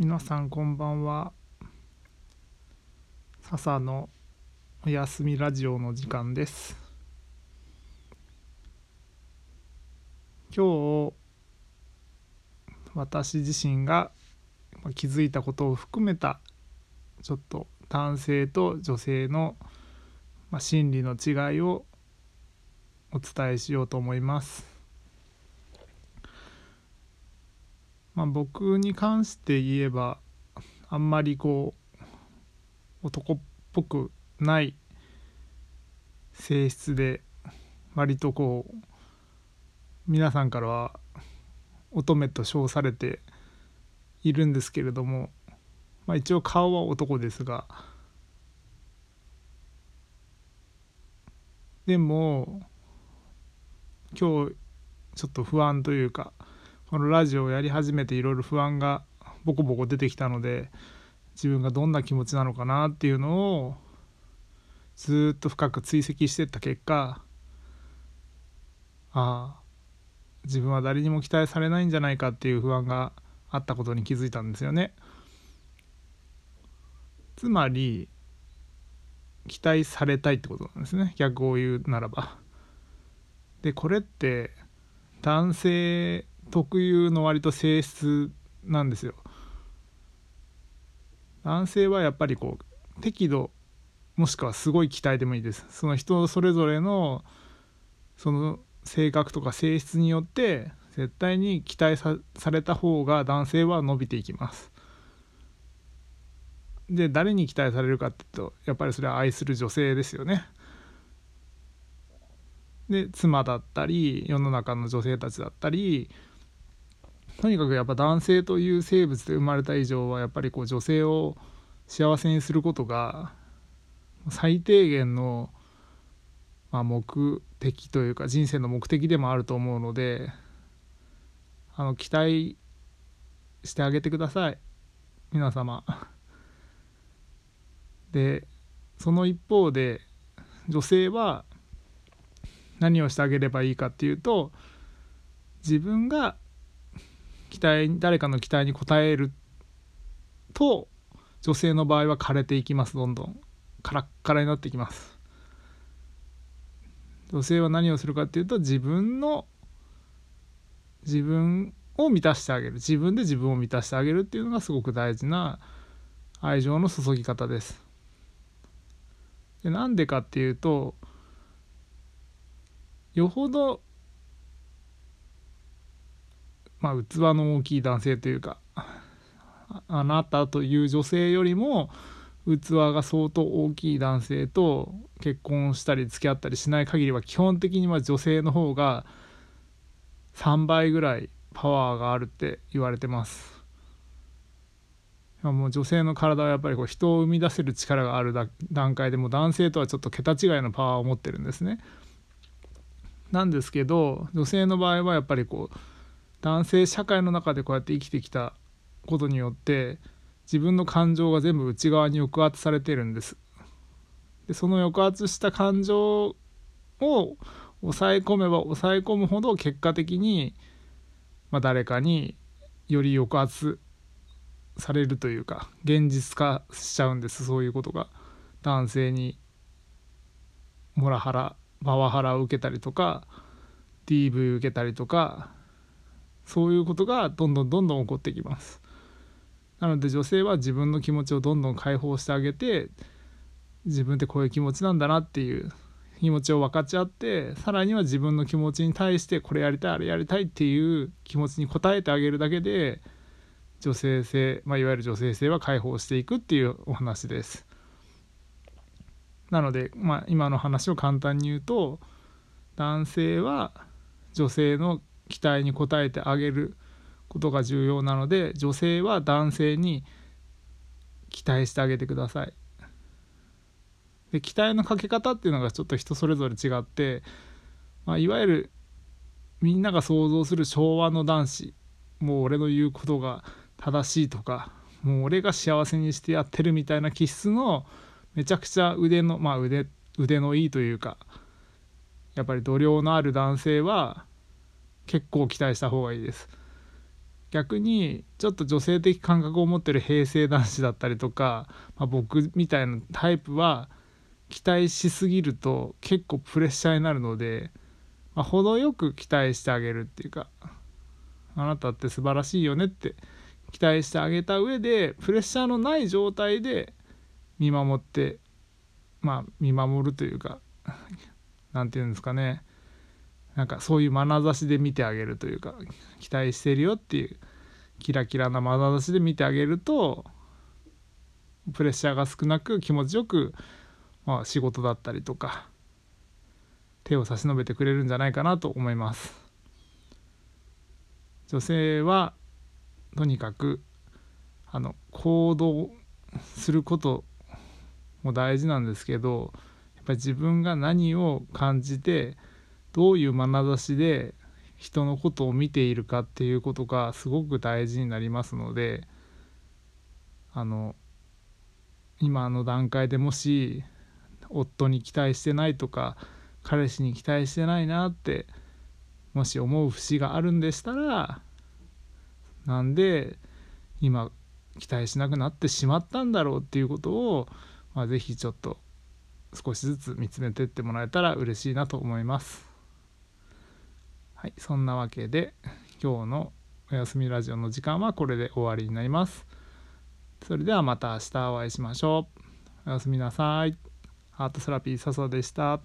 皆さんこんばんは。笹のおやすみラジオの時間です。今日私自身が気づいたことを含めたちょっと男性と女性の心理の違いをお伝えしようと思います。まあ、僕に関して言えばあんまりこう男っぽくない性質で割とこう皆さんからは乙女と称されているんですけれども、まあ、一応顔は男ですがでも今日ちょっと不安というかこのラジオをやり始めていろいろ不安がボコボコ出てきたので自分がどんな気持ちなのかなっていうのをずっと深く追跡してった結果ああ自分は誰にも期待されないんじゃないかっていう不安があったことに気づいたんですよね。つまり期待されたいってことなんですね逆を言うならば。でこれって男性特有の割と性質なんですよ。男性はやっぱりこう適度もしくはすごい期待でもいいです。その人それぞれのその性格とか性質によって絶対に期待された方が男性は伸びていきます。で誰に期待されるかっていうとやっぱりそれは愛する女性ですよね。で妻だったり世の中の女性たちだったりとにかくやっぱ男性という生物で生まれた以上はやっぱりこう女性を幸せにすることが最低限の、まあ、目的というか人生の目的でもあると思うのであの期待してあげてください皆様。でその一方で女性は何をしてあげればいいかっていうと自分が期待誰かの期待に応えると女性の場合は枯れていきますどんどん。カラッカラになってきます。女性は何をするかっていうと自分の自分を満たしてあげる。自分で自分を満たしてあげるっていうのがすごく大事な愛情の注ぎ方です。でなんでかっていうとよほどまあ、器の大きい男性というかあなたという女性よりも器が相当大きい男性と結婚したり付き合ったりしない限りは基本的には女性の方が3倍ぐらいパワーがあるって言われてます。もう女性の体はやっぱりこう人を生み出せる力がある段階でも男性とはちょっと桁違いのパワーを持ってるんですね。なんですけど女性の場合はやっぱりこう男性社会の中でこうやって生きてきたことによって自分の感情が全部内側に抑圧されてるんです。でその抑圧した感情を抑え込めば抑え込むほど結果的に、まあ、誰かにより抑圧されるというか現実化しちゃうんですそういうことが男性にモラハラパワハラを受けたりとか DV 受けたりとかそういうことがどんどんどんどん起こってきますなので女性は自分の気持ちをどんどん解放してあげて自分ってこういう気持ちなんだなっていう気持ちを分かち合ってさらには自分の気持ちに対してこれやりたいあれやりたいっていう気持ちに応えてあげるだけで女性性、まあ、いわゆる女性性は解放していくっていうお話です。なので、まあ、今の話を簡単に言うと男性は女性の期待に応えてあげることが重要なので女性は男性に期待してあげてください。で期待のかけ方っていうのがちょっと人それぞれ違って、まあ、いわゆるみんなが想像する昭和の男子もう俺の言うことが正しいとかもう俺が幸せにしてやってるみたいな気質のめちゃくちゃ腕のまあ腕腕のいいというかやっぱり度量のある男性は結構期待した方がいいです。逆にちょっと女性的感覚を持ってる平成男子だったりとか、まあ、僕みたいなタイプは期待しすぎると結構プレッシャーになるので、まあ、程よく期待してあげるっていうかあなたって素晴らしいよねって期待してあげた上でプレッシャーのない状態で見守ってまあ見守るというか何て言うんですかね。なんかそういう眼差しで見てあげるというか期待してるよっていうキラキラな眼差しで見てあげるとプレッシャーが少なく気持ちよく、まあ、仕事だったりとか手を差し伸べてくれるんじゃないかなと思います。女性はとにかくあの行動することも大事なんですけどやっぱり自分が何を感じてどういう眼差しで人のことを見ているかっていうことがすごく大事になりますのであの今の段階でもし夫に期待してないとか彼氏に期待してないなってもし思う節があるんでしたらなんで今期待しなくなってしまったんだろうっていうことを、まあ、是非ちょっと少しずつ見つめてってもらえたら嬉しいなと思います。はい、そんなわけで今日のおやすみラジオの時間はこれで終わりになります。それではまた明日お会いしましょう。おやすみなさい。ハートセラピー笹でした。